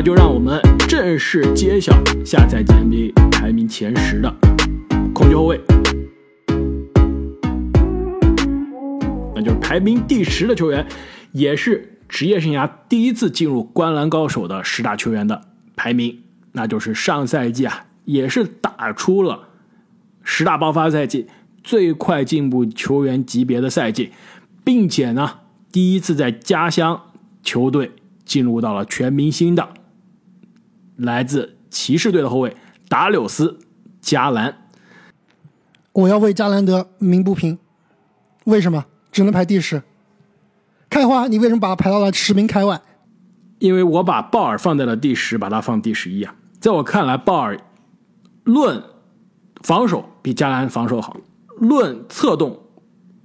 那就让我们正式揭晓下赛季 NBA 排名前十的控球后卫，那就是排名第十的球员，也是职业生涯第一次进入灌篮高手的十大球员的排名，那就是上赛季啊，也是打出了十大爆发赛季最快进步球员级别的赛季，并且呢，第一次在家乡球队进入到了全明星的。来自骑士队的后卫达柳斯·加兰，我要为加兰德鸣不平。为什么只能排第十？开花，你为什么把他排到了十名开外？因为我把鲍尔放在了第十，把他放第十一啊。在我看来，鲍尔论防守比加兰防守好，论策动，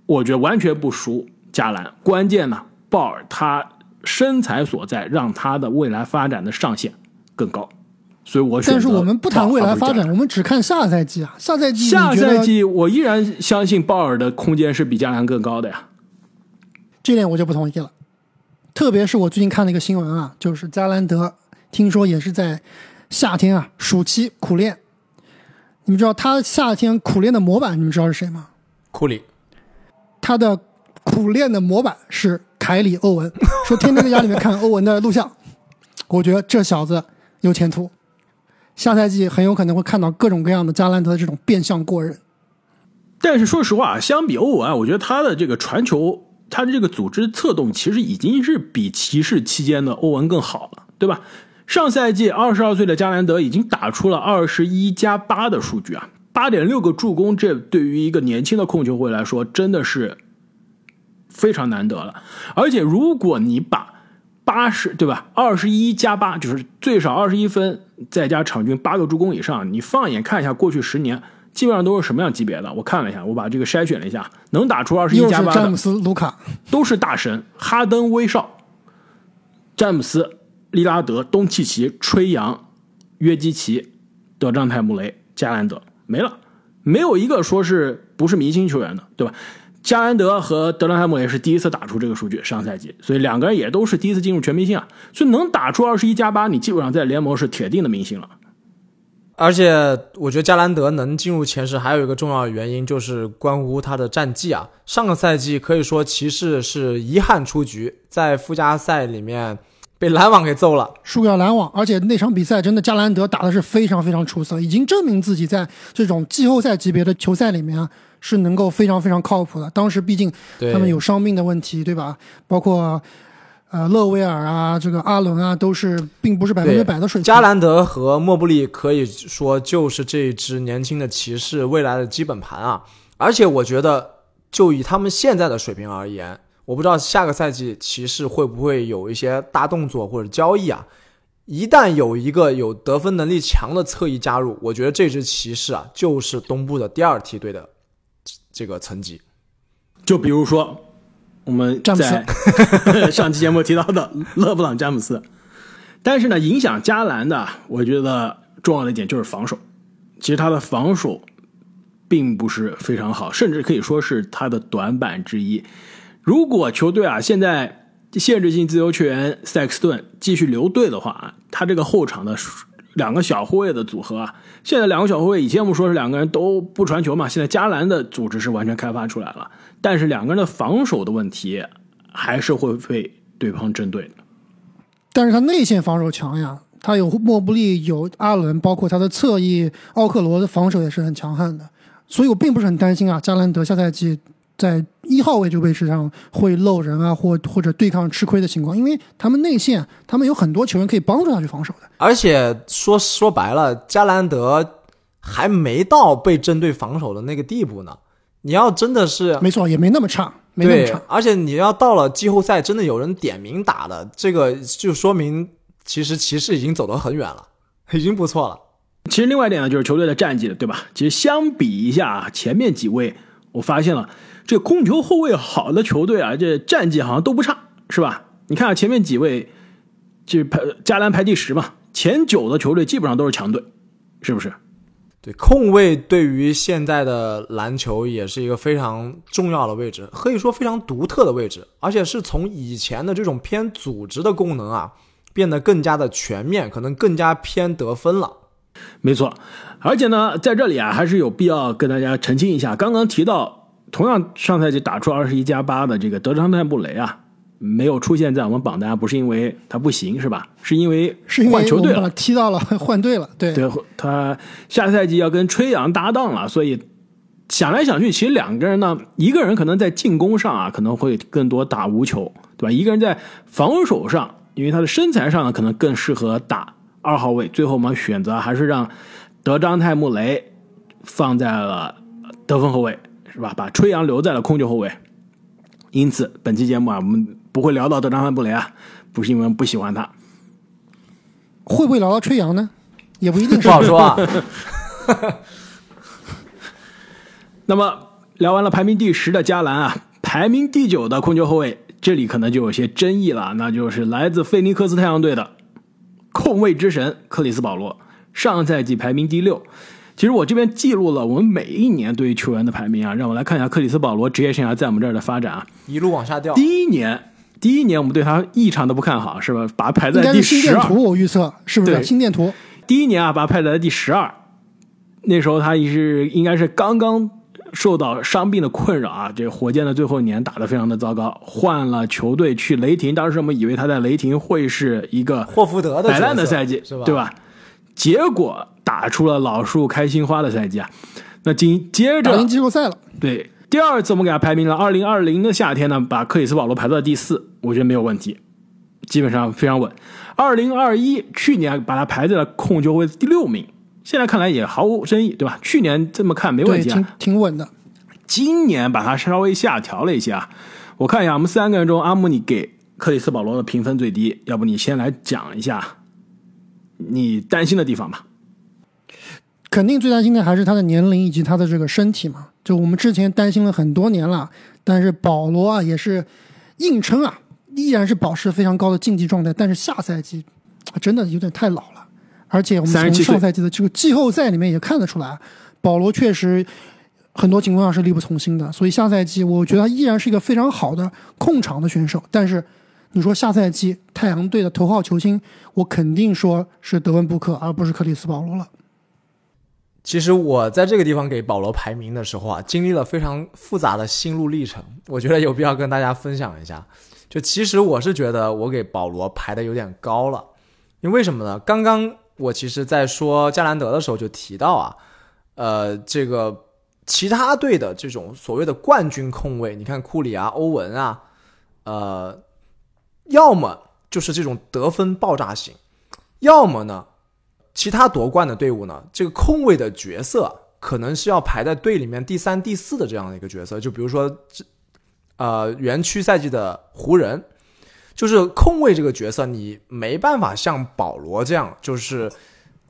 我觉得完全不输加兰。关键呢，鲍尔他身材所在，让他的未来发展的上限。更高，所以我选。但是我们不谈未来发展，我们只看下赛季啊。下赛季，下赛季我依然相信鲍尔的空间是比加兰更高的呀。这点我就不同意了。特别是我最近看了一个新闻啊，就是加兰德听说也是在夏天啊暑期苦练。你们知道他夏天苦练的模板，你们知道是谁吗？库里。他的苦练的模板是凯里·欧文，说天天在家里面看欧文的录像。我觉得这小子。有前途，下赛季很有可能会看到各种各样的加兰德的这种变相过人。但是说实话，相比欧文，我觉得他的这个传球，他的这个组织策动，其实已经是比骑士期间的欧文更好了，对吧？上赛季二十二岁的加兰德已经打出了二十一加八的数据啊，八点六个助攻，这对于一个年轻的控球会来说，真的是非常难得了。而且如果你把八十对吧？二十一加八就是最少二十一分，再加场均八个助攻以上。你放眼看一下过去十年，基本上都是什么样级别的？我看了一下，我把这个筛选了一下，能打出二十一加八的，詹姆斯、卢卡都是大神，哈登、威少、詹姆斯、利拉德、东契奇、吹杨、约基奇、德章泰·穆雷、加兰德，没了，没有一个说是不是明星球员的，对吧？加兰德和德兰海姆也是第一次打出这个数据，上赛季，所以两个人也都是第一次进入全明星啊，所以能打出二十一加八，你基本上在联盟是铁定的明星了。而且我觉得加兰德能进入前十，还有一个重要的原因就是关乎他的战绩啊。上个赛季可以说骑士是遗憾出局，在附加赛里面被篮网给揍了，输掉篮网，而且那场比赛真的加兰德打的是非常非常出色，已经证明自己在这种季后赛级别的球赛里面啊。是能够非常非常靠谱的。当时毕竟他们有伤病的问题，对吧？包括呃勒维尔啊，这个阿伦啊，都是并不是百分之百的水平。加兰德和莫布利可以说就是这支年轻的骑士未来的基本盘啊。而且我觉得，就以他们现在的水平而言，我不知道下个赛季骑士会不会有一些大动作或者交易啊。一旦有一个有得分能力强的侧翼加入，我觉得这支骑士啊，就是东部的第二梯队的。这个层级，就比如说我们在 上期节目提到的勒布朗詹姆斯，但是呢，影响加兰的，我觉得重要的一点就是防守。其实他的防守并不是非常好，甚至可以说是他的短板之一。如果球队啊现在限制性自由球员塞克斯顿继续留队的话啊，他这个后场的。两个小后卫的组合啊，现在两个小后卫，以前我们说是两个人都不传球嘛，现在加兰的组织是完全开发出来了，但是两个人的防守的问题还是会被对方针对。但是他内线防守强呀，他有莫布利，有阿伦，包括他的侧翼奥克罗的防守也是很强悍的，所以我并不是很担心啊，加兰德下赛季。在一号位这个位置上会漏人啊，或或者对抗吃亏的情况，因为他们内线，他们有很多球员可以帮助他去防守的。而且说说白了，加兰德还没到被针对防守的那个地步呢。你要真的是没错，也没那么差，没那么差。而且你要到了季后赛，真的有人点名打的，这个就说明其实骑士已经走得很远了，已经不错了。其实另外一点呢，就是球队的战绩了，对吧？其实相比一下前面几位，我发现了。这控球后卫好的球队啊，这战绩好像都不差，是吧？你看前面几位，就排加兰排第十嘛，前九的球队基本上都是强队，是不是？对，控卫对于现在的篮球也是一个非常重要的位置，可以说非常独特的位置，而且是从以前的这种偏组织的功能啊，变得更加的全面，可能更加偏得分了。没错，而且呢，在这里啊，还是有必要跟大家澄清一下，刚刚提到同样上赛季打出二十一加八的这个德章泰布雷啊，没有出现在我们榜单，不是因为他不行是吧？是因为是因为换球队了踢到了 换队了，对对他下赛季要跟吹杨搭档了，所以想来想去，其实两个人呢，一个人可能在进攻上啊，可能会更多打无球，对吧？一个人在防守上，因为他的身材上呢，可能更适合打二号位。最后我们选择还是让德章泰穆雷放在了得分后卫，是吧？把吹杨留在了控球后卫。因此，本期节目啊，我们不会聊到德章范布雷啊，不是因为我们不喜欢他，会不会聊到吹杨呢？也不一定是不好说啊。那么聊完了排名第十的加兰啊，排名第九的控球后卫，这里可能就有些争议了，那就是来自菲尼克斯太阳队的控卫之神克里斯保罗，上赛季排名第六。其实我这边记录了我们每一年对于球员的排名啊，让我来看一下克里斯保罗职业生涯在我们这儿的发展啊。一路往下掉。第一年，第一年我们对他异常的不看好，是吧？把他排在第该是心十二。电图，我预测是不是对心电图？第一年啊，把他排在第十二。那时候他也是应该是刚刚受到伤病的困扰啊，这个火箭的最后一年打得非常的糟糕，换了球队去雷霆。当时我们以为他在雷霆会是一个霍福德的摆烂的赛季，是吧？对？吧？结果打出了老树开心花的赛季啊。那紧接着打进季后赛了，对，第二次我们给他排名了，二零二零的夏天呢，把克里斯保罗排到第四，我觉得没有问题，基本上非常稳。二零二一去年把他排在了控球位第六名，现在看来也毫无争议，对吧？去年这么看没问，题啊挺，挺稳的。今年把他稍微下调了一些啊。我看一下，我们三个人中，阿姆你给克里斯保罗的评分最低，要不你先来讲一下你担心的地方吧？肯定最担心的还是他的年龄以及他的这个身体嘛。就我们之前担心了很多年了，但是保罗啊也是硬撑啊，依然是保持非常高的竞技状态。但是下赛季啊真的有点太老了，而且我们从上赛季的这个季后赛里面也看得出来，保罗确实很多情况下是力不从心的。所以下赛季我觉得他依然是一个非常好的控场的选手，但是。你说下赛季太阳队的头号球星，我肯定说是德文布克，而不是克里斯保罗了。其实我在这个地方给保罗排名的时候啊，经历了非常复杂的心路历程，我觉得有必要跟大家分享一下。就其实我是觉得我给保罗排的有点高了，因为为什么呢？刚刚我其实在说加兰德的时候就提到啊，呃，这个其他队的这种所谓的冠军控卫，你看库里啊、欧文啊，呃，要么就是这种得分爆炸型，要么呢，其他夺冠的队伍呢，这个控卫的角色可能是要排在队里面第三、第四的这样的一个角色。就比如说，这呃，园区赛季的湖人，就是控卫这个角色，你没办法像保罗这样，就是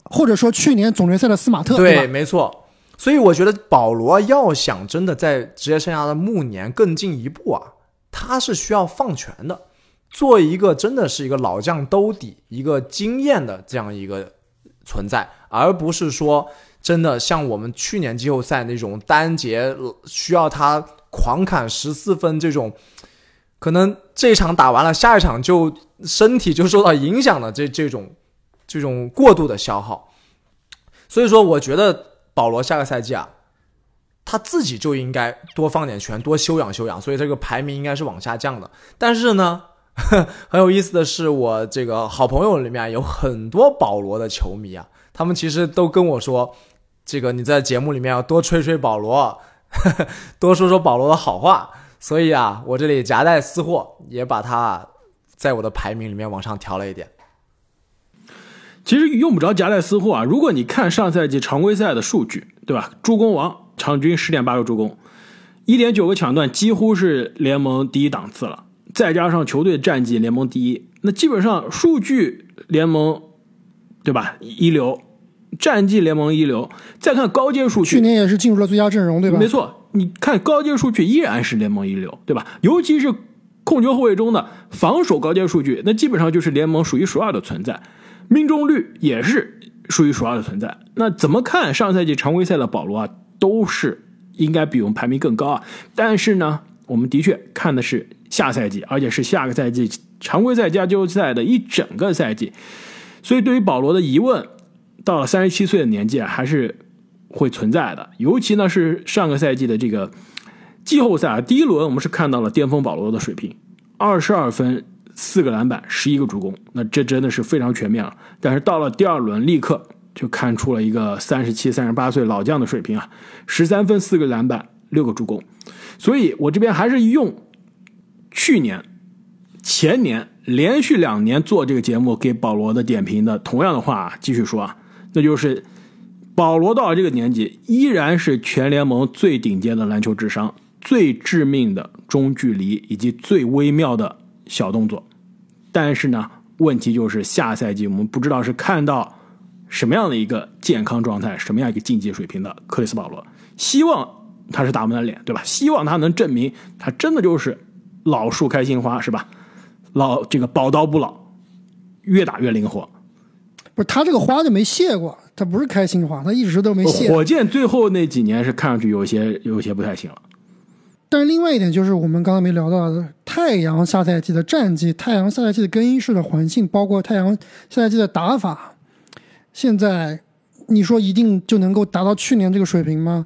或者说去年总决赛的斯马特，对，吧？没错。所以我觉得保罗要想真的在职业生涯的暮年更进一步啊，他是需要放权的，做一个真的是一个老将兜底、一个经验的这样一个存在，而不是说真的像我们去年季后赛那种单节需要他狂砍十四分这种，可能这一场打完了，下一场就身体就受到影响的这这种这种过度的消耗。所以说，我觉得保罗下个赛季啊，他自己就应该多放点权，多休养休养，所以这个排名应该是往下降的。但是呢，很有意思的是，我这个好朋友里面有很多保罗的球迷啊，他们其实都跟我说，这个你在节目里面要多吹吹保罗，多说说保罗的好话。所以啊，我这里夹带私货，也把他在我的排名里面往上调了一点。其实用不着夹带私货啊。如果你看上赛季常规赛的数据，对吧？助攻王场均十点八个助攻，一点九个抢断，几乎是联盟第一档次了。再加上球队战绩联盟第一，那基本上数据联盟，对吧？一流，战绩联盟一流。再看高阶数据，去年也是进入了最佳阵容，对吧？没错，你看高阶数据依然是联盟一流，对吧？尤其是控球后卫中的防守高阶数据，那基本上就是联盟数一数二的存在，命中率也是数一数二的存在。那怎么看上赛季常规赛的保罗啊，都是应该比我们排名更高啊。但是呢，我们的确看的是下赛季，而且是下个赛季常规赛加季后赛的一整个赛季。所以，对于保罗的疑问，到了三十七岁的年纪啊，还是会存在的。尤其呢，是上个赛季的这个季后赛啊，第一轮我们是看到了巅峰保罗的水平，二十二分、四个篮板、十一个助攻，那这真的是非常全面了。但是到了第二轮，立刻就看出了一个三十七、三十八岁老将的水平啊，十三分、四个篮板、六个助攻。所以我这边还是用去年、前年。连续两年做这个节目给保罗的点评的同样的话继续说啊，那就是保罗到了这个年纪依然是全联盟最顶尖的篮球智商、最致命的中距离以及最微妙的小动作。但是呢，问题就是下赛季我们不知道是看到什么样的一个健康状态、什么样一个竞技水平的克里斯保罗。希望他是打我们的脸，对吧？希望他能证明他真的就是老树开新花，是吧？老这个宝刀不老，越打越灵活。不是他这个花就没谢过，他不是开心花，他一直都没谢。火箭最后那几年是看上去有些有些不太行了。但是另外一点就是我们刚刚没聊到的，太阳下赛季的战绩，太阳下赛季的更衣室的环境，包括太阳下赛季的打法，现在你说一定就能够达到去年这个水平吗？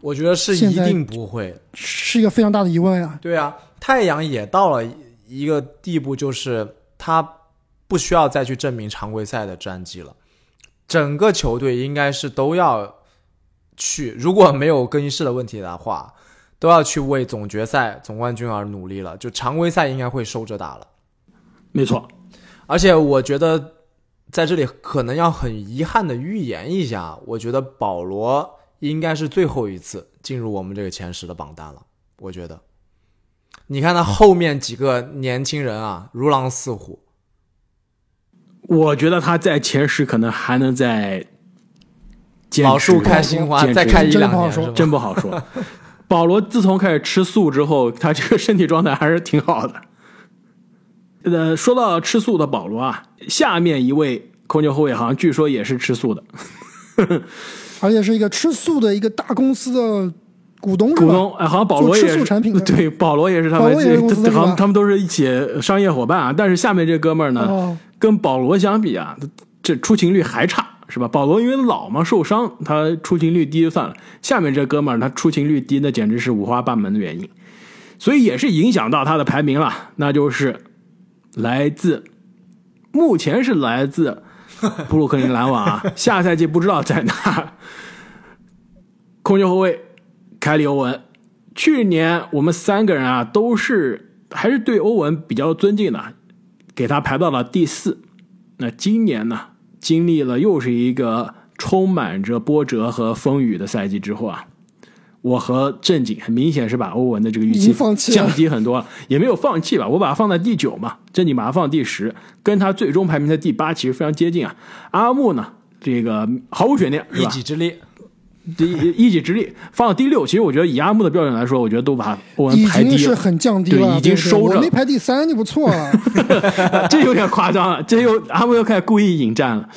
我觉得是一定不会，是一个非常大的疑问啊。对啊，太阳也到了。一个地步就是他不需要再去证明常规赛的战绩了，整个球队应该是都要去，如果没有更衣室的问题的话，都要去为总决赛总冠军而努力了。就常规赛应该会收着打了，没错。而且我觉得在这里可能要很遗憾的预言一下，我觉得保罗应该是最后一次进入我们这个前十的榜单了。我觉得。你看他后面几个年轻人啊，如狼似虎。我觉得他在前十可能还能再老树开新花，再开一两年，真不好说。保罗自从开始吃素之后，他这个身体状态还是挺好的。呃，说到吃素的保罗啊，下面一位控球后卫好像据说也是吃素的，而且是一个吃素的一个大公司的。股东股东哎，好像保罗也是 对，保罗也是他们，好像他们都是一起商业伙伴啊。但是下面这哥们儿呢，跟保罗相比啊，这出勤率还差，是吧？保罗因为老嘛，受伤，他出勤率低就算了。下面这哥们儿他出勤率低，那简直是五花八门的原因，所以也是影响到他的排名了。那就是来自目前是来自布鲁克林篮网啊，下赛季不知道在哪，控球后卫。凯里·欧文，去年我们三个人啊，都是还是对欧文比较尊敬的，给他排到了第四。那今年呢，经历了又是一个充满着波折和风雨的赛季之后啊，我和正经很明显是把欧文的这个预期降低很多，也没有放弃吧，我把他放在第九嘛，正经把他放第十，跟他最终排名的第八其实非常接近啊。阿木呢，这个毫无悬念，一己之力。第一己之力放到第六，其实我觉得以阿木的标准来说，我觉得都把欧文排低了，是很降低了，已经收着。没排第三就不错了，这有点夸张了，这又阿木又开始故意引战了。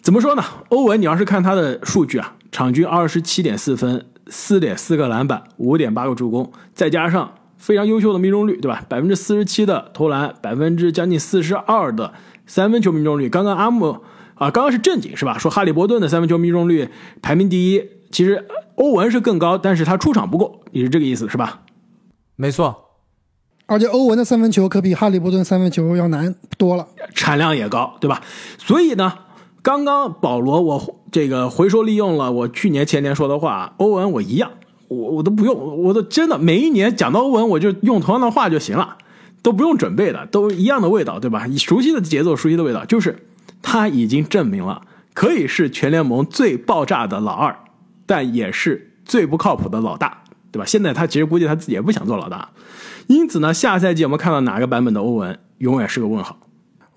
怎么说呢？欧文，你要是看他的数据啊，场均二十七点四分，四点四个篮板，五点八个助攻，再加上非常优秀的命中率，对吧？百分之四十七的投篮，百分之将近四十二的三分球命中率。刚刚阿木。啊，刚刚是正经是吧？说哈利波顿的三分球命中率排名第一，其实欧文是更高，但是他出场不够，你是这个意思是吧？没错，而且欧文的三分球可比哈利波顿三分球要难多了，产量也高，对吧？所以呢，刚刚保罗我这个回收利用了我去年前年说的话，欧文我一样，我我都不用，我都真的每一年讲到欧文我就用同样的话就行了，都不用准备的，都一样的味道，对吧？你熟悉的节奏，熟悉的味道，就是。他已经证明了可以是全联盟最爆炸的老二，但也是最不靠谱的老大，对吧？现在他其实估计他自己也不想做老大，因此呢，下赛季我们看到哪个版本的欧文永远是个问号。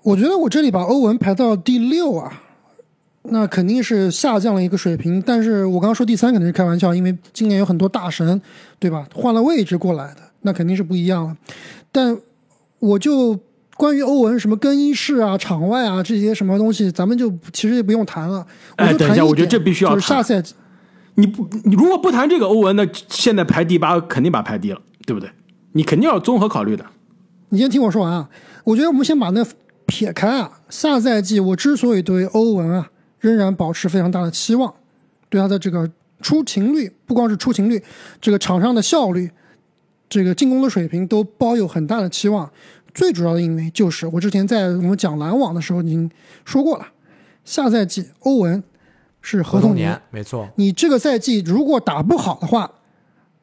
我觉得我这里把欧文排到第六啊，那肯定是下降了一个水平。但是我刚刚说第三肯定是开玩笑，因为今年有很多大神，对吧？换了位置过来的，那肯定是不一样了。但我就。关于欧文什么更衣室啊、场外啊这些什么东西，咱们就其实也不用谈了。哎，等一下，我觉得这必须要谈。下赛季，你不，你如果不谈这个欧文，那现在排第八肯定把排低了，对不对？你肯定要综合考虑的。你先听我说完啊，我觉得我们先把那撇开啊，下赛季我之所以对欧文啊仍然保持非常大的期望，对他的这个出勤率，不光是出勤率，这个场上的效率，这个进攻的水平都抱有很大的期望。最主要的因为就是我之前在我们讲篮网的时候已经说过了，下赛季欧文是合同年，没错。你这个赛季如果打不好的话，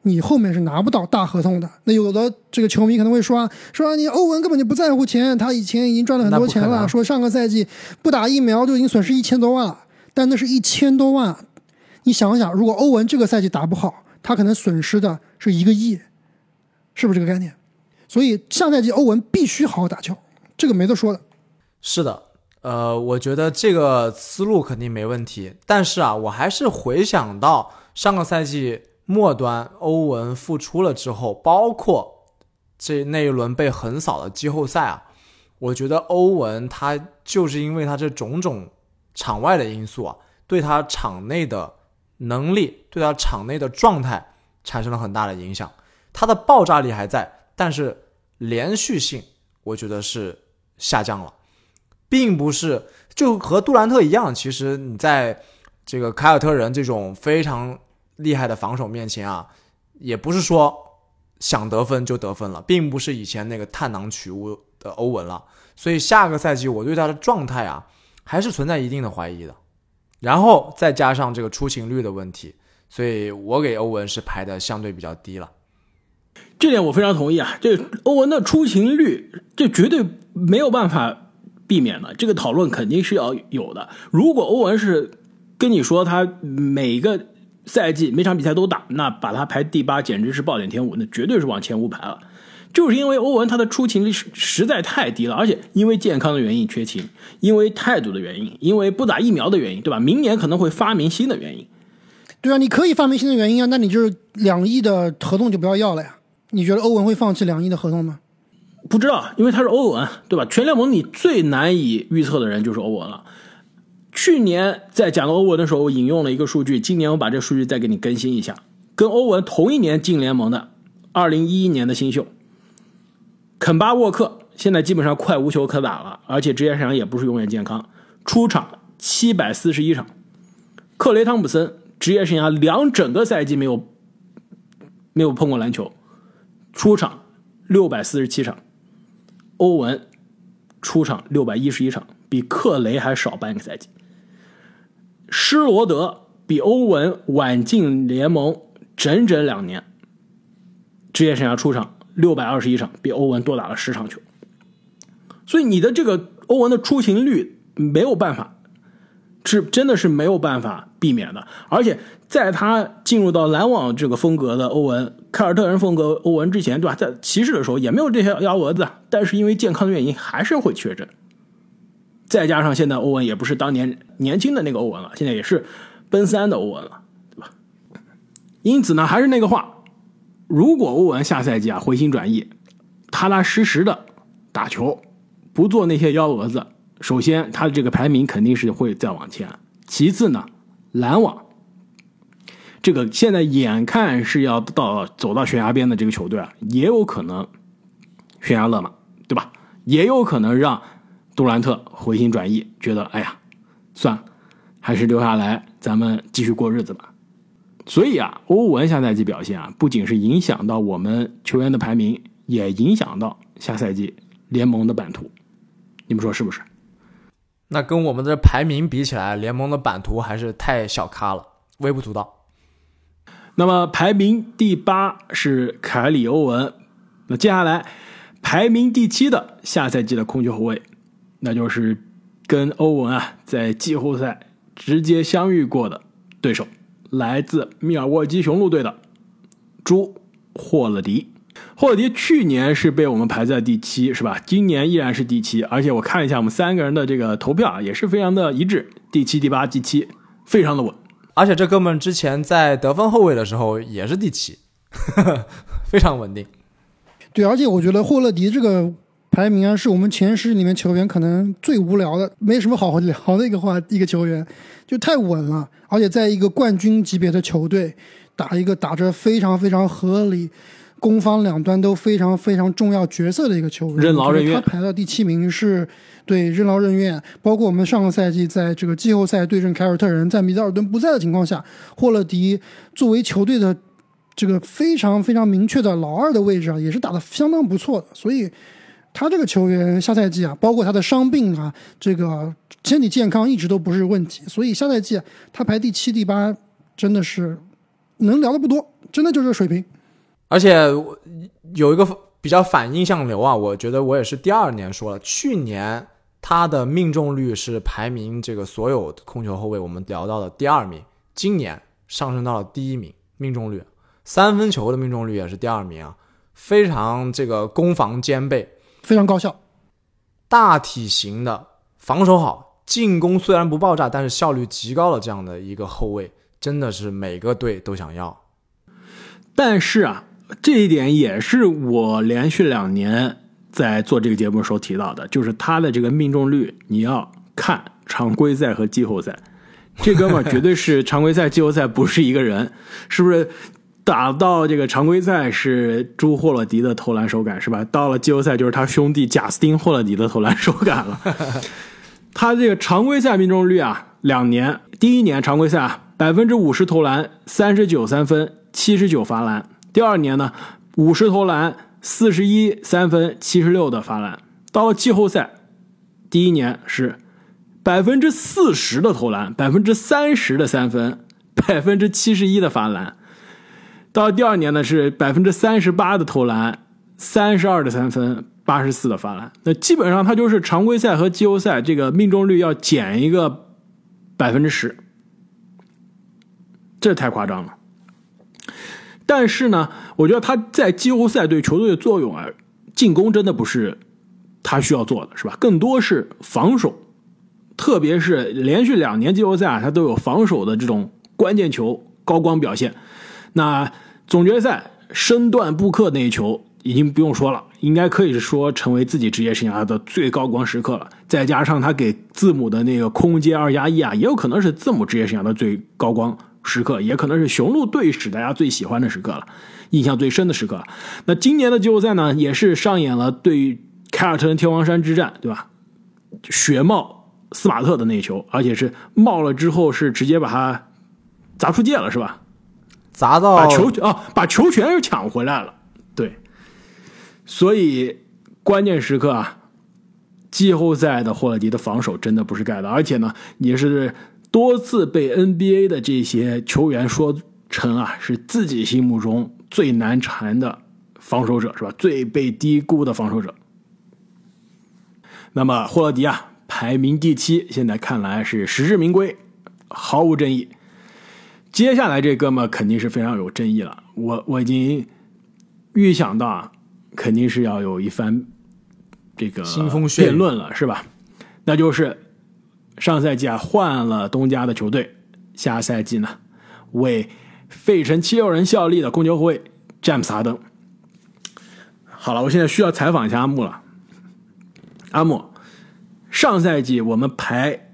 你后面是拿不到大合同的。那有的这个球迷可能会说，说你欧文根本就不在乎钱，他以前已经赚了很多钱了。说上个赛季不打疫苗就已经损失一千多万了，但那是一千多万。你想想，如果欧文这个赛季打不好，他可能损失的是一个亿，是不是这个概念？所以下赛季欧文必须好好打球，这个没得说的。是的，呃，我觉得这个思路肯定没问题。但是啊，我还是回想到上个赛季末端欧文复出了之后，包括这那一轮被横扫的季后赛啊，我觉得欧文他就是因为他这种种场外的因素啊，对他场内的能力、对他场内的状态产生了很大的影响。他的爆炸力还在。但是连续性，我觉得是下降了，并不是就和杜兰特一样。其实你在这个凯尔特人这种非常厉害的防守面前啊，也不是说想得分就得分了，并不是以前那个探囊取物的欧文了。所以下个赛季我对他的状态啊，还是存在一定的怀疑的。然后再加上这个出勤率的问题，所以我给欧文是排的相对比较低了。这点我非常同意啊！这欧文的出勤率，这绝对没有办法避免的。这个讨论肯定是要有的。如果欧文是跟你说他每个赛季每场比赛都打，那把他排第八简直是暴殄天物，那绝对是往前五排了。就是因为欧文他的出勤率实实在太低了，而且因为健康的原因缺勤，因为态度的原因，因为不打疫苗的原因，对吧？明年可能会发明新的原因。对啊，你可以发明新的原因啊，那你就是两亿的合同就不要要了呀。你觉得欧文会放弃两亿的合同吗？不知道，因为他是欧文，对吧？全联盟你最难以预测的人就是欧文了。去年在讲到欧文的时候，我引用了一个数据，今年我把这数据再给你更新一下。跟欧文同一年进联盟的，二零一一年的新秀肯巴沃克，现在基本上快无球可打了，而且职业生涯也不是永远健康，出场七百四十一场。克雷汤普森职业生涯两整个赛季没有没有碰过篮球。出场六百四十七场，欧文出场六百一十一场，比克雷还少半个赛季。施罗德比欧文晚进联盟整整两年，职业生涯出场六百二十一场，比欧文多打了十场球。所以你的这个欧文的出勤率没有办法，是真的是没有办法避免的，而且。在他进入到篮网这个风格的欧文，凯尔特人风格欧文之前，对吧？在骑士的时候也没有这些幺蛾子，但是因为健康的原因，还是会缺阵。再加上现在欧文也不是当年年轻的那个欧文了，现在也是奔三的欧文了，对吧？因此呢，还是那个话，如果欧文下赛季啊回心转意，踏踏实实的打球，不做那些幺蛾子，首先他的这个排名肯定是会再往前。其次呢，篮网。这个现在眼看是要到走到悬崖边的这个球队啊，也有可能悬崖勒马，对吧？也有可能让杜兰特回心转意，觉得哎呀，算了，还是留下来，咱们继续过日子吧。所以啊，欧文下赛季表现啊，不仅是影响到我们球员的排名，也影响到下赛季联盟的版图。你们说是不是？那跟我们的排名比起来，联盟的版图还是太小咖了，微不足道。那么排名第八是凯里欧文，那接下来排名第七的下赛季的控球后卫，那就是跟欧文啊在季后赛直接相遇过的对手，来自密尔沃基雄鹿队的朱霍勒迪。霍勒迪去年是被我们排在第七，是吧？今年依然是第七，而且我看一下我们三个人的这个投票啊，也是非常的一致，第七、第八、第七，非常的稳。而且这哥们之前在得分后卫的时候也是第七，非常稳定。对，而且我觉得霍勒迪这个排名啊，是我们前十里面球员可能最无聊的，没什么好聊的一个话，一个球员就太稳了。而且在一个冠军级别的球队打一个打着非常非常合理、攻防两端都非常非常重要角色的一个球员，任劳任怨他排到第七名是对任劳任怨。包括我们上个赛季在这个季后赛对阵凯尔特人，在米德尔顿不在的情况下，霍勒迪作为球队的这个非常非常明确的老二的位置啊，也是打得相当不错的。所以他这个球员下赛季啊，包括他的伤病啊，这个身体健康一直都不是问题。所以下赛季他排第七、第八，真的是能聊的不多，真的就是水平。而且有一个比较反印象流啊，我觉得我也是第二年说了，去年他的命中率是排名这个所有控球后卫我们聊到的第二名，今年上升到了第一名，命中率，三分球的命中率也是第二名啊，非常这个攻防兼备，非常高效，大体型的，防守好，进攻虽然不爆炸，但是效率极高的这样的一个后卫，真的是每个队都想要。但是啊。这一点也是我连续两年在做这个节目的时候提到的，就是他的这个命中率，你要看常规赛和季后赛，这哥们儿绝对是常规赛、季后赛不是一个人，是不是？打到这个常规赛是朱霍勒迪的投篮手感是吧？到了季后赛就是他兄弟贾斯汀霍勒迪的投篮手感了。他这个常规赛命中率啊，两年，第一年常规赛啊百分之五十投篮，三十九三分，七十九罚篮。第二年呢，五十投篮，四十一三分，七十六的罚篮。到了季后赛，第一年是百分之四十的投篮，百分之三十的三分，百分之七十一的罚篮。到第二年呢，是百分之三十八的投篮，三十二的三分，八十四的罚篮。那基本上他就是常规赛和季后赛这个命中率要减一个百分之十，这太夸张了。但是呢，我觉得他在季后赛对球队的作用啊，进攻真的不是他需要做的，是吧？更多是防守，特别是连续两年季后赛啊，他都有防守的这种关键球高光表现。那总决赛身段布克那一球已经不用说了，应该可以说成为自己职业生涯的最高光时刻了。再加上他给字母的那个空接二加一啊，也有可能是字母职业生涯的最高光。时刻也可能是雄鹿队史大家最喜欢的时刻了，印象最深的时刻。那今年的季后赛呢，也是上演了对凯尔特人天王山之战，对吧？血冒斯马特的那球，而且是冒了之后是直接把他砸出界了，是吧？砸到把球啊，把球权又抢回来了。对，所以关键时刻啊，季后赛的霍勒迪的防守真的不是盖的，而且呢，也是。多次被 NBA 的这些球员说成啊是自己心目中最难缠的防守者是吧？最被低估的防守者。那么霍勒迪啊排名第七，现在看来是实至名归，毫无争议。接下来这哥们肯定是非常有争议了，我我已经预想到啊，肯定是要有一番这个辩论了是吧？那就是。上赛季啊换了东家的球队，下赛季呢为费城七六人效力的控球后卫詹姆斯哈登。好了，我现在需要采访一下阿木了。阿木，上赛季我们排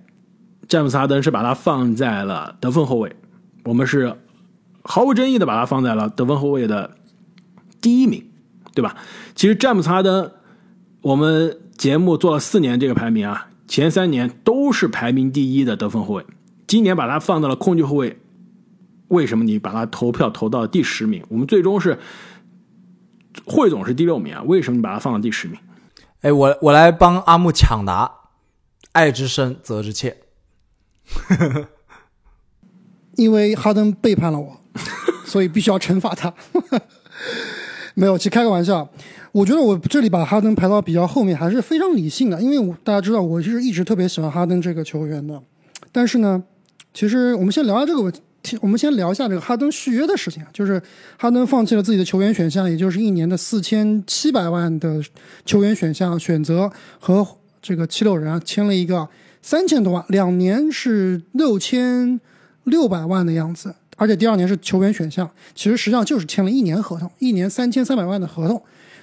詹姆斯哈登是把他放在了得分后卫，我们是毫无争议的把他放在了得分后卫的第一名，对吧？其实詹姆斯哈登，我们节目做了四年这个排名啊。前三年都是排名第一的得分后卫，今年把他放到了控球后卫，为什么你把他投票投到第十名？我们最终是汇总是第六名啊，为什么你把他放到第十名？哎，我我来帮阿木抢答，爱之深责之切，因为哈登背叛了我，所以必须要惩罚他。没有，其实开个玩笑。我觉得我这里把哈登排到比较后面还是非常理性的，因为大家知道我是一直特别喜欢哈登这个球员的。但是呢，其实我们先聊下这个问题，我们先聊一下这个哈登续约的事情啊，就是哈登放弃了自己的球员选项，也就是一年的四千七百万的球员选项，选择和这个七六人啊签了一个三千多万，两年是六千六百万的样子，而且第二年是球员选项，其实实际上就是签了一年合同，一年三千三百万的合同。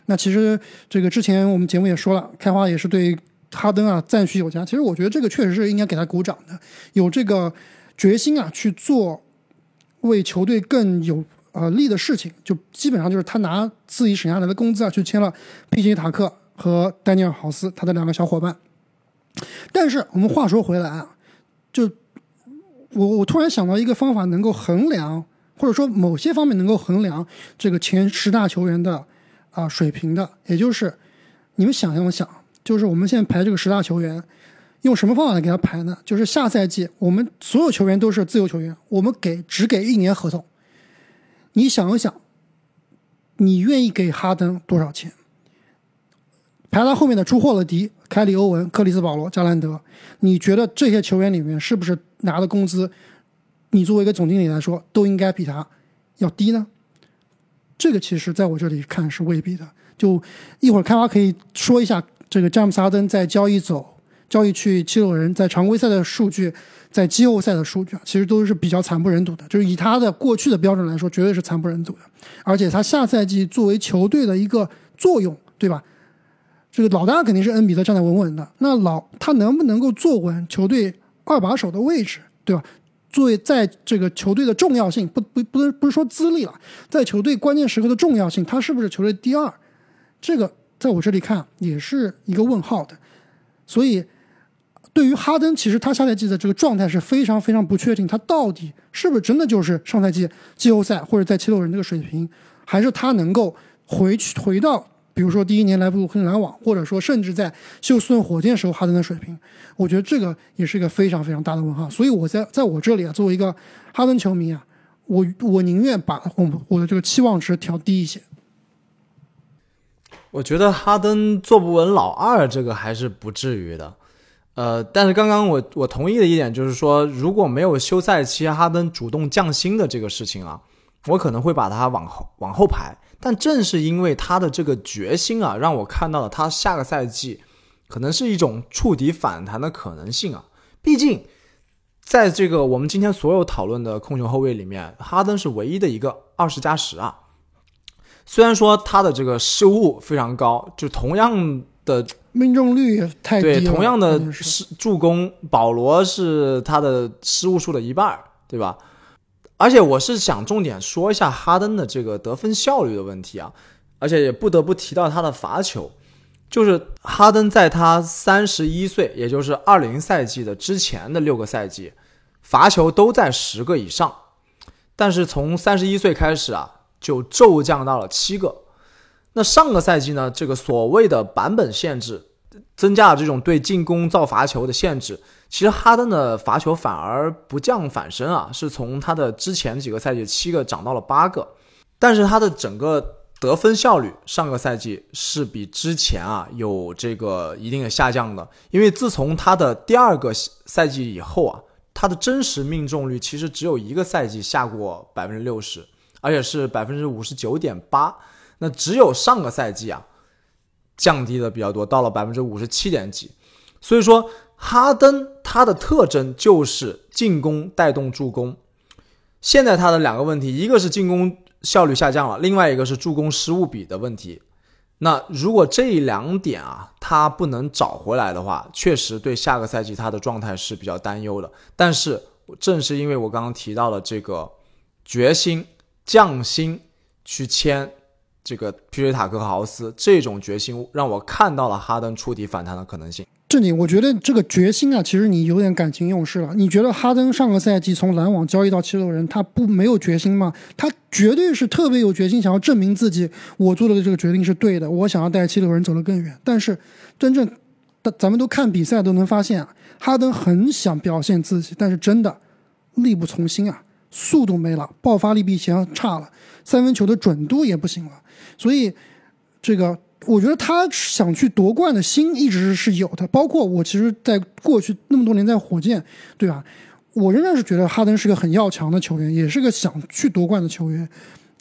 那其实这个之前我们节目也说了，开花也是对哈登啊赞许有加。其实我觉得这个确实是应该给他鼓掌的，有这个决心啊去做为球队更有呃利的事情，就基本上就是他拿自己省下来的工资啊，去签了皮杰塔克和丹尼尔豪斯他的两个小伙伴。但是我们话说回来啊，就我我突然想到一个方法，能够衡量或者说某些方面能够衡量这个前十大球员的啊水平的，也就是你们想一想，就是我们现在排这个十大球员，用什么方法来给他排呢？就是下赛季我们所有球员都是自由球员，我们给只给一年合同。你想一想，你愿意给哈登多少钱？排他后面的朱霍勒迪、凯里·欧文、克里斯·保罗、加兰德，你觉得这些球员里面是不是拿的工资，你作为一个总经理来说，都应该比他要低呢？这个其实在我这里看是未必的。就一会儿开花可以说一下这个詹姆斯·哈登在交易走、交易去七六人，在常规赛的数据，在季后赛的数据，其实都是比较惨不忍睹的。就是以他的过去的标准来说，绝对是惨不忍睹的。而且他下赛季作为球队的一个作用，对吧？这个老大肯定是恩比德站得稳稳的，那老他能不能够坐稳球队二把手的位置，对吧？作为在这个球队的重要性，不不不能不是说资历了，在球队关键时刻的重要性，他是不是球队第二？这个在我这里看也是一个问号的。所以，对于哈登，其实他下赛季的这个状态是非常非常不确定，他到底是不是真的就是上赛季季后赛或者在七六人这个水平，还是他能够回去回到？比如说第一年来布鲁克林篮网，或者说甚至在休斯顿火箭时候哈登的水平，我觉得这个也是一个非常非常大的问号。所以我在在我这里啊，作为一个哈登球迷啊，我我宁愿把我我的这个期望值调低一些。我觉得哈登坐不稳老二，这个还是不至于的。呃，但是刚刚我我同意的一点就是说，如果没有休赛期哈登主动降薪的这个事情啊，我可能会把它往后往后排。但正是因为他的这个决心啊，让我看到了他下个赛季可能是一种触底反弹的可能性啊。毕竟，在这个我们今天所有讨论的控球后卫里面，哈登是唯一的一个二十加十啊。虽然说他的这个失误非常高，就同样的命中率也太低对，同样的失助攻，保罗是他的失误数的一半，对吧？而且我是想重点说一下哈登的这个得分效率的问题啊，而且也不得不提到他的罚球，就是哈登在他三十一岁，也就是二零赛季的之前的六个赛季，罚球都在十个以上，但是从三十一岁开始啊，就骤降到了七个。那上个赛季呢，这个所谓的版本限制，增加了这种对进攻造罚球的限制。其实哈登的罚球反而不降反升啊，是从他的之前几个赛季七个涨到了八个，但是他的整个得分效率上个赛季是比之前啊有这个一定的下降的，因为自从他的第二个赛季以后啊，他的真实命中率其实只有一个赛季下过百分之六十，而且是百分之五十九点八，那只有上个赛季啊降低的比较多，到了百分之五十七点几，所以说。哈登他的特征就是进攻带动助攻，现在他的两个问题，一个是进攻效率下降了，另外一个是助攻失误比的问题。那如果这两点啊他不能找回来的话，确实对下个赛季他的状态是比较担忧的。但是正是因为我刚刚提到了这个决心降薪去签这个皮瑞塔克豪斯这种决心，让我看到了哈登触底反弹的可能性。正经，我觉得这个决心啊，其实你有点感情用事了。你觉得哈登上个赛季从篮网交易到七六人，他不没有决心吗？他绝对是特别有决心，想要证明自己，我做的这个决定是对的，我想要带七六人走得更远。但是，真正，咱们都看比赛都能发现啊，哈登很想表现自己，但是真的力不从心啊，速度没了，爆发力比以前差了，三分球的准度也不行了，所以这个。我觉得他想去夺冠的心一直是有的，包括我其实，在过去那么多年在火箭，对吧？我仍然是觉得哈登是个很要强的球员，也是个想去夺冠的球员。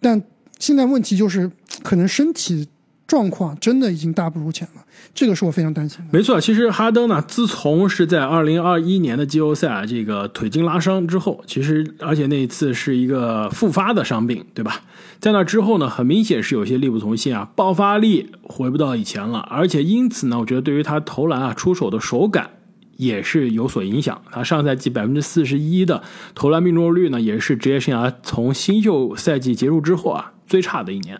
但现在问题就是，可能身体状况真的已经大不如前了，这个是我非常担心的。没错，其实哈登呢，自从是在二零二一年的季后赛啊，这个腿筋拉伤之后，其实而且那一次是一个复发的伤病，对吧？在那之后呢，很明显是有些力不从心啊，爆发力回不到以前了，而且因此呢，我觉得对于他投篮啊、出手的手感也是有所影响。他上赛季百分之四十一的投篮命中率呢，也是职业生涯从新秀赛季结束之后啊最差的一年。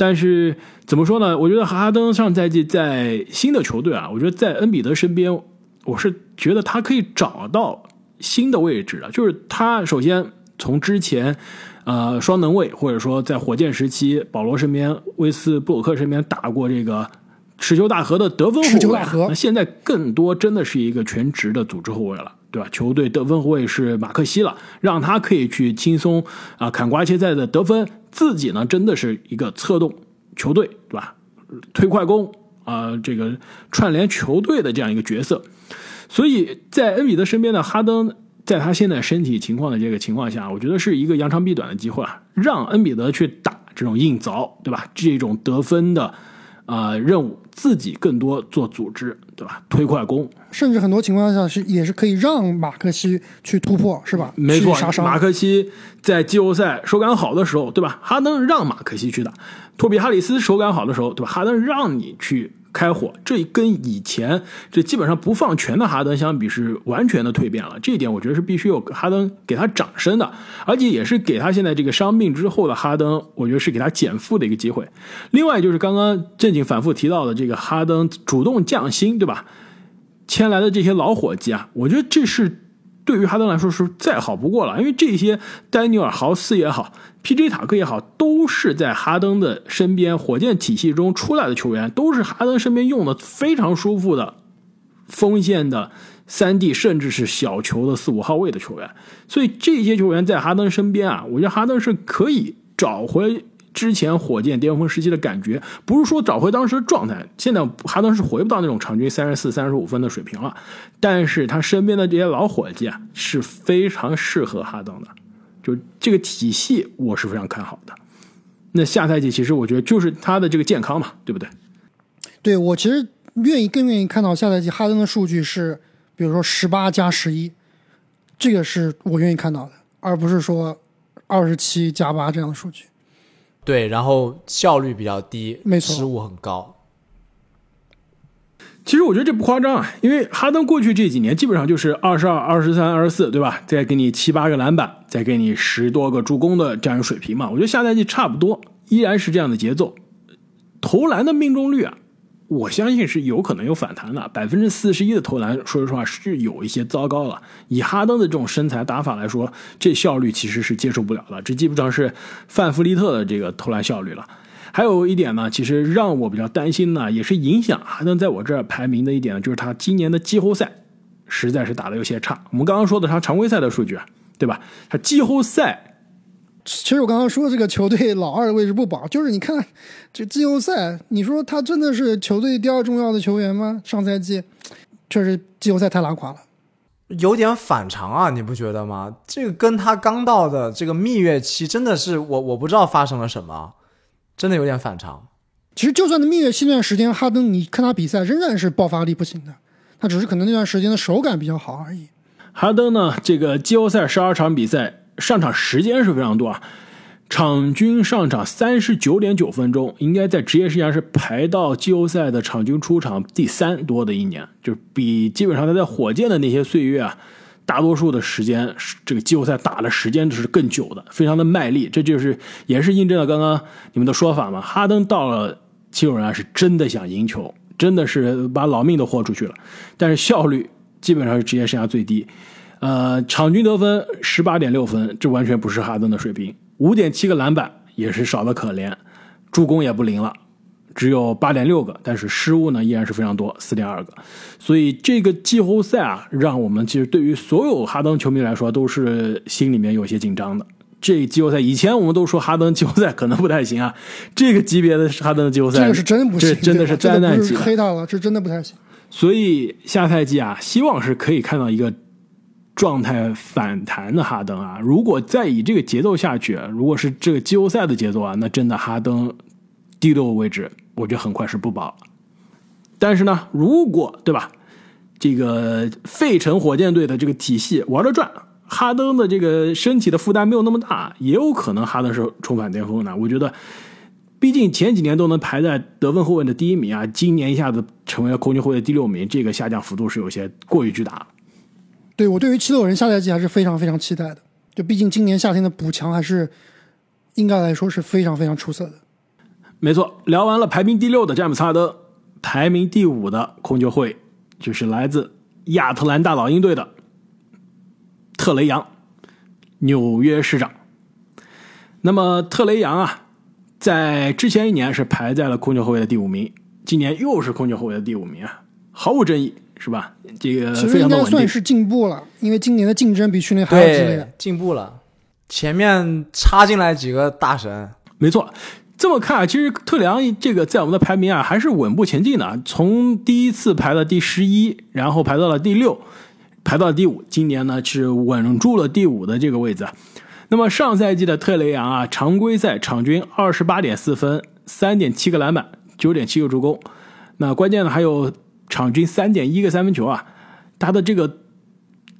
但是怎么说呢？我觉得哈登上赛季在新的球队啊，我觉得在恩比德身边，我是觉得他可以找到新的位置的。就是他首先从之前呃双能卫，或者说在火箭时期保罗身边、威斯布鲁克身边打过这个持球大核的得分后卫，那现在更多真的是一个全职的组织后卫了。对吧？球队得分后卫是马克西了，让他可以去轻松啊砍瓜切菜的得分，自己呢真的是一个策动球队，对吧？推快攻啊，这个串联球队的这样一个角色。所以在恩比德身边的哈登，在他现在身体情况的这个情况下，我觉得是一个扬长避短的机会啊，让恩比德去打这种硬凿，对吧？这种得分的。啊，任务自己更多做组织，对吧？推快攻，甚至很多情况下是也是可以让马克西去突破，是吧？没错，马克西在季后赛手感好的时候，对吧？哈登让马克西去打，托比哈里斯手感好的时候，对吧？哈登让你去。开火，这跟以前这基本上不放权的哈登相比是完全的蜕变了。这一点我觉得是必须有哈登给他掌声的，而且也是给他现在这个伤病之后的哈登，我觉得是给他减负的一个机会。另外就是刚刚正经反复提到的这个哈登主动降薪，对吧？签来的这些老伙计啊，我觉得这是。对于哈登来说是再好不过了，因为这些丹尼尔豪斯也好，P.J. 塔克也好，都是在哈登的身边，火箭体系中出来的球员，都是哈登身边用的非常舒服的锋线的三 D，甚至是小球的四五号位的球员。所以这些球员在哈登身边啊，我觉得哈登是可以找回。之前火箭巅峰时期的感觉，不是说找回当时的状态，现在哈登是回不到那种场均三十四、三十五分的水平了。但是他身边的这些老伙计啊，是非常适合哈登的，就这个体系我是非常看好的。那下赛季其实我觉得就是他的这个健康嘛，对不对？对我其实愿意更愿意看到下赛季哈登的数据是，比如说十八加十一，这个是我愿意看到的，而不是说二十七加八这样的数据。对，然后效率比较低，没错，失误很高。其实我觉得这不夸张啊，因为哈登过去这几年基本上就是二十二、二十三、二十四，对吧？再给你七八个篮板，再给你十多个助攻的这样一个水平嘛。我觉得下赛季差不多依然是这样的节奏，投篮的命中率啊。我相信是有可能有反弹的，百分之四十一的投篮，说实话是有一些糟糕了。以哈登的这种身材打法来说，这效率其实是接受不了的，这基本上是范弗利特的这个投篮效率了。还有一点呢，其实让我比较担心呢，也是影响哈登在我这儿排名的一点呢，就是他今年的季后赛实在是打的有些差。我们刚刚说的他常规赛的数据啊，对吧？他季后赛。其实我刚刚说这个球队老二的位置不保，就是你看这季后赛，你说他真的是球队第二重要的球员吗？上赛季确实季后赛太拉垮了，有点反常啊，你不觉得吗？这个跟他刚到的这个蜜月期真的是我我不知道发生了什么，真的有点反常。其实就算他蜜月期那段时间，哈登你看他比赛仍然是爆发力不行的，他只是可能那段时间的手感比较好而已。哈登呢，这个季后赛十二场比赛。上场时间是非常多啊，场均上场三十九点九分钟，应该在职业生涯是排到季后赛的场均出场第三多的一年，就是比基本上他在火箭的那些岁月啊，大多数的时间这个季后赛打的时间是更久的，非常的卖力，这就是也是印证了刚刚你们的说法嘛。哈登到了七六人是真的想赢球，真的是把老命都豁出去了，但是效率基本上是职业生涯最低。呃，场均得分十八点六分，这完全不是哈登的水平。五点七个篮板也是少的可怜，助攻也不灵了，只有八点六个。但是失误呢依然是非常多，四点二个。所以这个季后赛啊，让我们其实对于所有哈登球迷来说都是心里面有些紧张的。这季后赛以前我们都说哈登季后赛可能不太行啊，这个级别的哈登的季后赛，这个是真不行，这真的是灾难级，黑他了，这真的不太行。所以下赛季啊，希望是可以看到一个。状态反弹的哈登啊，如果再以这个节奏下去，如果是这个季后赛的节奏啊，那真的哈登第六位置，我觉得很快是不保。但是呢，如果对吧，这个费城火箭队的这个体系玩得转，哈登的这个身体的负担没有那么大，也有可能哈登是重返巅峰的。我觉得毕竟前几年都能排在得分后卫的第一名啊，今年一下子成为了控球后卫的第六名，这个下降幅度是有些过于巨大了。对我对于七六人下赛季还是非常非常期待的，就毕竟今年夏天的补强还是应该来说是非常非常出色的。没错，聊完了排名第六的詹姆斯哈登，排名第五的控球后卫就是来自亚特兰大老鹰队的特雷杨，纽约市长。那么特雷杨啊，在之前一年是排在了控球后卫的第五名，今年又是控球后卫的第五名啊，毫无争议，是吧？这个其实应非常的稳定。该算是进步了，因为今年的竞争比去年还要激烈。，进步了。前面插进来几个大神，没错，这么看啊，其实特里昂这个在我们的排名啊还是稳步前进的，从第一次排到第十一，然后排到了第六，排到了第五，今年呢是稳住了第五的这个位置啊。那么上赛季的特雷杨啊，常规赛场均二十八点四分，三点七个篮板，九点七个助攻，那关键呢还有场均三点一个三分球啊，他的这个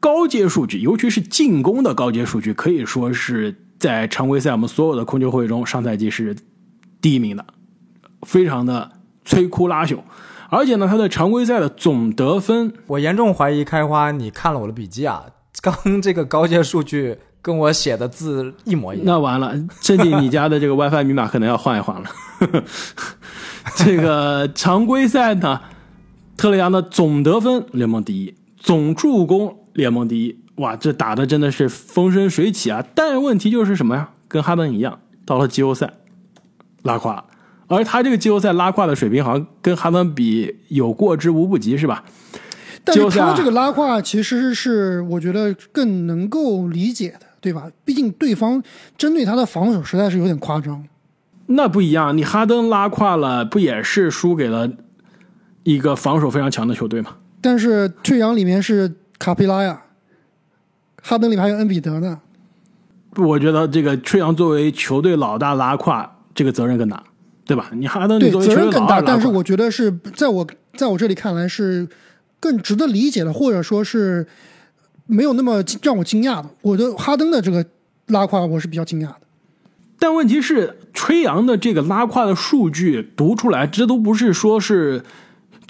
高阶数据，尤其是进攻的高阶数据，可以说是在常规赛我们所有的控球后卫中，上赛季是第一名的，非常的摧枯拉朽。而且呢，他的常规赛的总得分，我严重怀疑开花你看了我的笔记啊，刚这个高阶数据跟我写的字一模一样。那完了，这里你家的这个 WiFi 密码可能要换一换了。这个常规赛呢，特雷杨的总得分联盟第一，总助攻联盟第一，哇，这打的真的是风生水起啊！但问题就是什么呀？跟哈登一样，到了季后赛拉胯了，而他这个季后赛拉胯的水平，好像跟哈登比有过之无不及，是吧？但就是他这个拉胯其实是我觉得更能够理解的，对吧？毕竟对方针对他的防守实在是有点夸张。那不一样，你哈登拉胯了，不也是输给了一个防守非常强的球队嘛？但是退阳里面是卡佩拉呀，哈登里面还有恩比德呢。我觉得这个吹杨作为球队老大拉胯，这个责任更大，对吧？你哈登你对，作为责任更大，但是我觉得是在我在我这里看来是更值得理解的，或者说是没有那么让我惊讶的。我的哈登的这个拉胯，我是比较惊讶的。但问题是，吹杨的这个拉胯的数据读出来，这都不是说是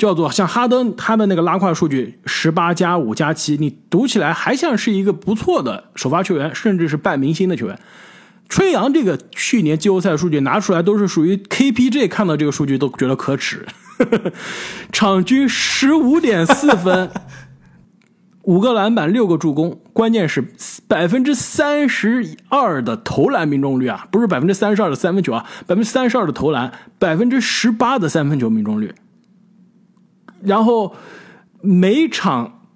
叫做像哈登他的那个拉胯数据十八加五加七，你读起来还像是一个不错的首发球员，甚至是半明星的球员。吹杨这个去年季后赛数据拿出来，都是属于 KPJ 看到这个数据都觉得可耻，场均十五点四分，五个篮板，六个助攻，关键是百分之三十二的投篮命中率啊，不是百分之三十二的三分球啊，百分之三十二的投篮，百分之十八的三分球命中率，然后每场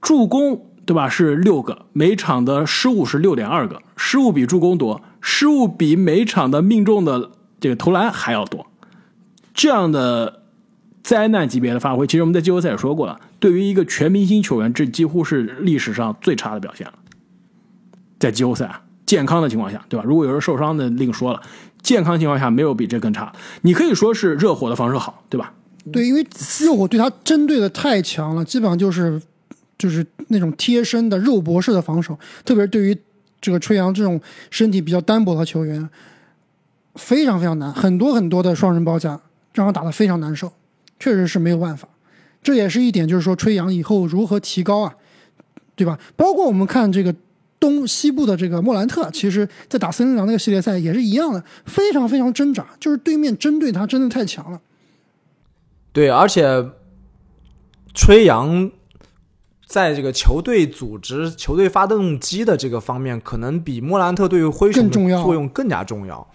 助攻对吧是六个，每场的失误是六点二个，失误比助攻多，失误比每场的命中的这个投篮还要多，这样的灾难级别的发挥，其实我们在季后赛也说过了，对于一个全明星球员，这几乎是历史上最差的表现了。在季后赛啊，健康的情况下，对吧？如果有人受伤的，另说了。健康情况下，没有比这更差。你可以说是热火的防守好，对吧？对，因为热火对他针对的太强了，基本上就是就是那种贴身的肉搏式的防守，特别是对于这个吹杨这种身体比较单薄的球员，非常非常难，很多很多的双人包夹，让他打得非常难受，确实是没有办法。这也是一点，就是说吹杨以后如何提高啊，对吧？包括我们看这个东西部的这个莫兰特，其实在打森林狼那个系列赛也是一样的，非常非常挣扎，就是对面针对他真的太强了。对，而且吹杨在这个球队组织、球队发动机的这个方面，可能比莫兰特对于灰熊的作用更加重要。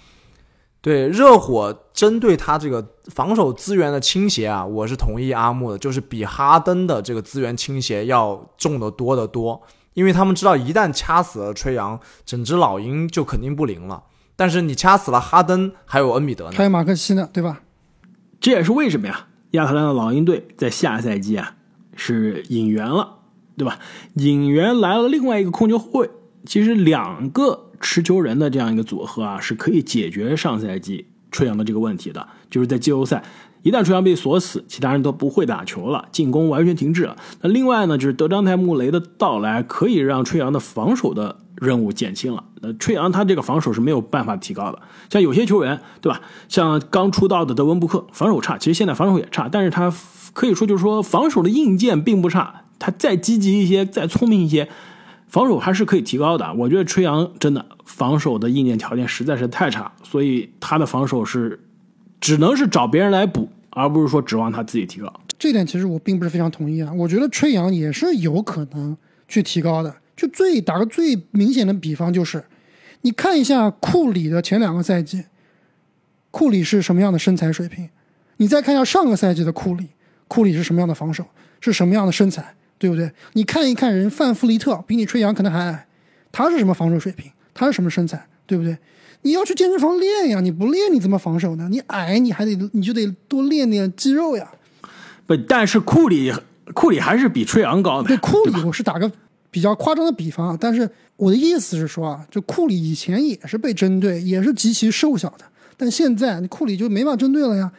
对热火针对他这个防守资源的倾斜啊，我是同意阿木的，就是比哈登的这个资源倾斜要重得多得多。因为他们知道，一旦掐死了吹杨，整只老鹰就肯定不灵了。但是你掐死了哈登，还有恩比德呢还。有马克西呢，对吧？这也是为什么呀？亚特兰大老鹰队在下赛季啊是引援了，对吧？引援来了另外一个控球后卫，其实两个持球人的这样一个组合啊，是可以解决上赛季吹杨的这个问题的。就是在季后赛，一旦吹杨被锁死，其他人都不会打球了，进攻完全停滞了。那另外呢，就是德章泰·穆雷的到来，可以让吹杨的防守的任务减轻了。那吹杨他这个防守是没有办法提高的。像有些球员，对吧？像刚出道的德文布克，防守差，其实现在防守也差，但是他可以说就是说防守的硬件并不差。他再积极一些，再聪明一些，防守还是可以提高的。我觉得吹杨真的防守的硬件条件实在是太差，所以他的防守是只能是找别人来补，而不是说指望他自己提高。这点其实我并不是非常同意啊。我觉得吹杨也是有可能去提高的。就最打个最明显的比方，就是你看一下库里的前两个赛季，库里是什么样的身材水平？你再看一下上个赛季的库里，库里是什么样的防守？是什么样的身材？对不对？你看一看人范弗利特，比你吹杨可能还矮，他是什么防守水平？他是什么身材？对不对？你要去健身房练呀，你不练你怎么防守呢？你矮，你还得你就得多练练肌肉呀。不，但是库里库里还是比吹杨高的。对，库里我是打个比较夸张的比方啊，但是我的意思是说啊，就库里以前也是被针对，也是极其瘦小的，但现在库里就没法针对了呀，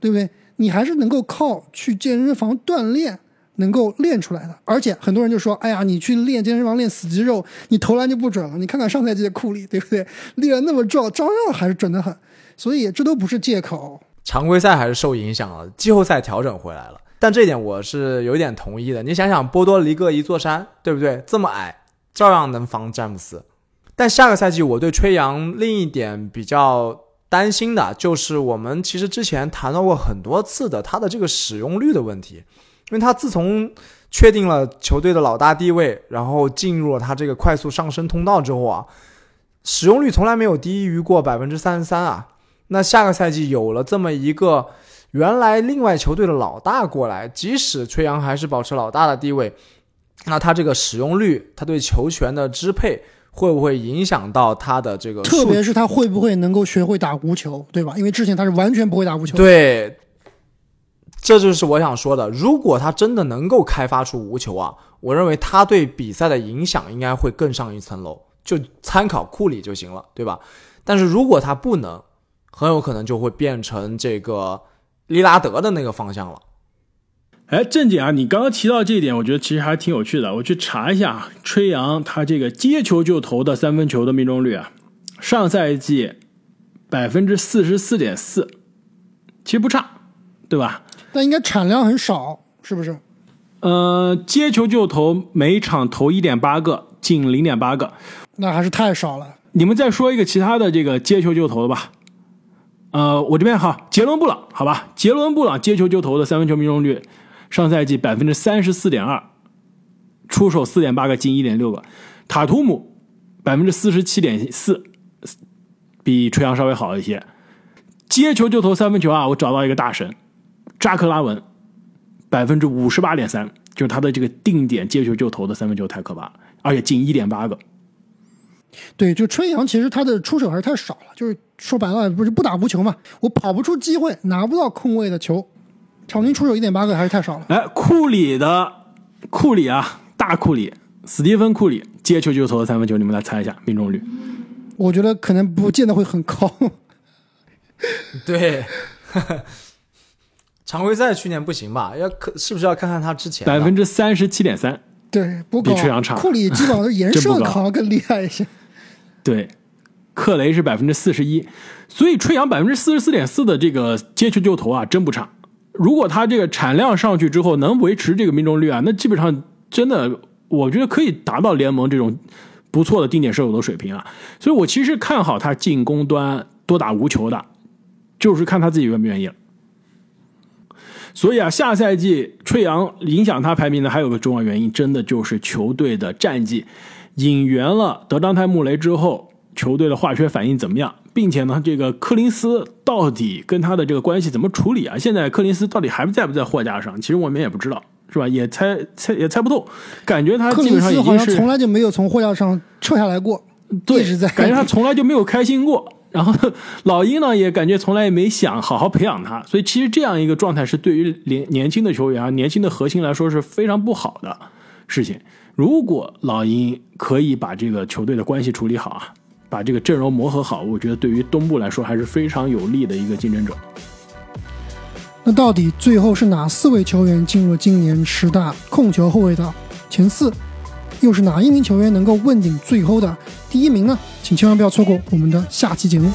对不对？你还是能够靠去健身房锻炼。能够练出来的，而且很多人就说：“哎呀，你去练健身房练死肌肉，你投篮就不准了。”你看看上赛季的库里，对不对？练那么壮，照样还是准的很。所以这都不是借口。常规赛还是受影响了，季后赛调整回来了。但这一点我是有点同意的。你想想，波多黎各一座山，对不对？这么矮，照样能防詹姆斯。但下个赛季，我对吹杨另一点比较担心的就是，我们其实之前谈到过很多次的他的这个使用率的问题。因为他自从确定了球队的老大地位，然后进入了他这个快速上升通道之后啊，使用率从来没有低于过百分之三十三啊。那下个赛季有了这么一个原来另外球队的老大过来，即使崔杨还是保持老大的地位，那他这个使用率，他对球权的支配会不会影响到他的这个？特别是他会不会能够学会打无球，对吧？因为之前他是完全不会打无球。对。这就是我想说的。如果他真的能够开发出无球啊，我认为他对比赛的影响应该会更上一层楼，就参考库里就行了，对吧？但是如果他不能，很有可能就会变成这个利拉德的那个方向了。哎，正经啊，你刚刚提到这一点，我觉得其实还挺有趣的。我去查一下吹杨他这个接球就投的三分球的命中率啊，上赛季百分之四十四点四，其实不差，对吧？但应该产量很少，是不是？呃，接球就投，每场投一点八个，进零点八个，那还是太少了。你们再说一个其他的这个接球就投的吧。呃，我这边哈，杰伦布朗，好吧，杰伦布朗接球就投的三分球命中率，上赛季百分之三十四点二，出手四点八个，进一点六个。塔图姆百分之四十七点四，比吹杨稍微好一些。接球就投三分球啊，我找到一个大神。扎克拉文百分之五十八点三，就是他的这个定点接球就投的三分球太可怕了，而且进一点八个。对，就春阳其实他的出手还是太少了，就是说白了不是不打无球嘛，我跑不出机会，拿不到空位的球，场均出手一点八个还是太少了。哎，库里的库里啊，大库里，史蒂芬库里接球就投的三分球，你们来猜一下命中率？我觉得可能不见得会很高。对。常规赛去年不行吧？要可是不是要看看他之前百分之三十七点三？对，不比吹阳差。库里基本上是 颜射可能更厉害一些。对，克雷是百分之四十一，所以吹杨百分之四十四点四的这个接球就投啊，真不差。如果他这个产量上去之后能维持这个命中率啊，那基本上真的我觉得可以达到联盟这种不错的定点射手的水平啊。所以我其实看好他进攻端多打无球的，就是看他自己愿不愿意了。所以啊，下赛季吹杨影响他排名的还有个重要原因，真的就是球队的战绩。引援了德章泰·穆雷之后，球队的化学反应怎么样？并且呢，这个柯林斯到底跟他的这个关系怎么处理啊？现在柯林斯到底还在不在货架上？其实我们也不知道，是吧？也猜猜也猜不透，感觉他基本上已经是从来就没有从货架上撤下来过，一直在感觉他从来就没有开心过。然后老鹰呢也感觉从来也没想好好培养他，所以其实这样一个状态是对于年年轻的球员啊、年轻的核心来说是非常不好的事情。如果老鹰可以把这个球队的关系处理好啊，把这个阵容磨合好，我觉得对于东部来说还是非常有利的一个竞争者。那到底最后是哪四位球员进入今年十大控球后卫的前四？又是哪一名球员能够问鼎最后的第一名呢？请千万不要错过我们的下期节目。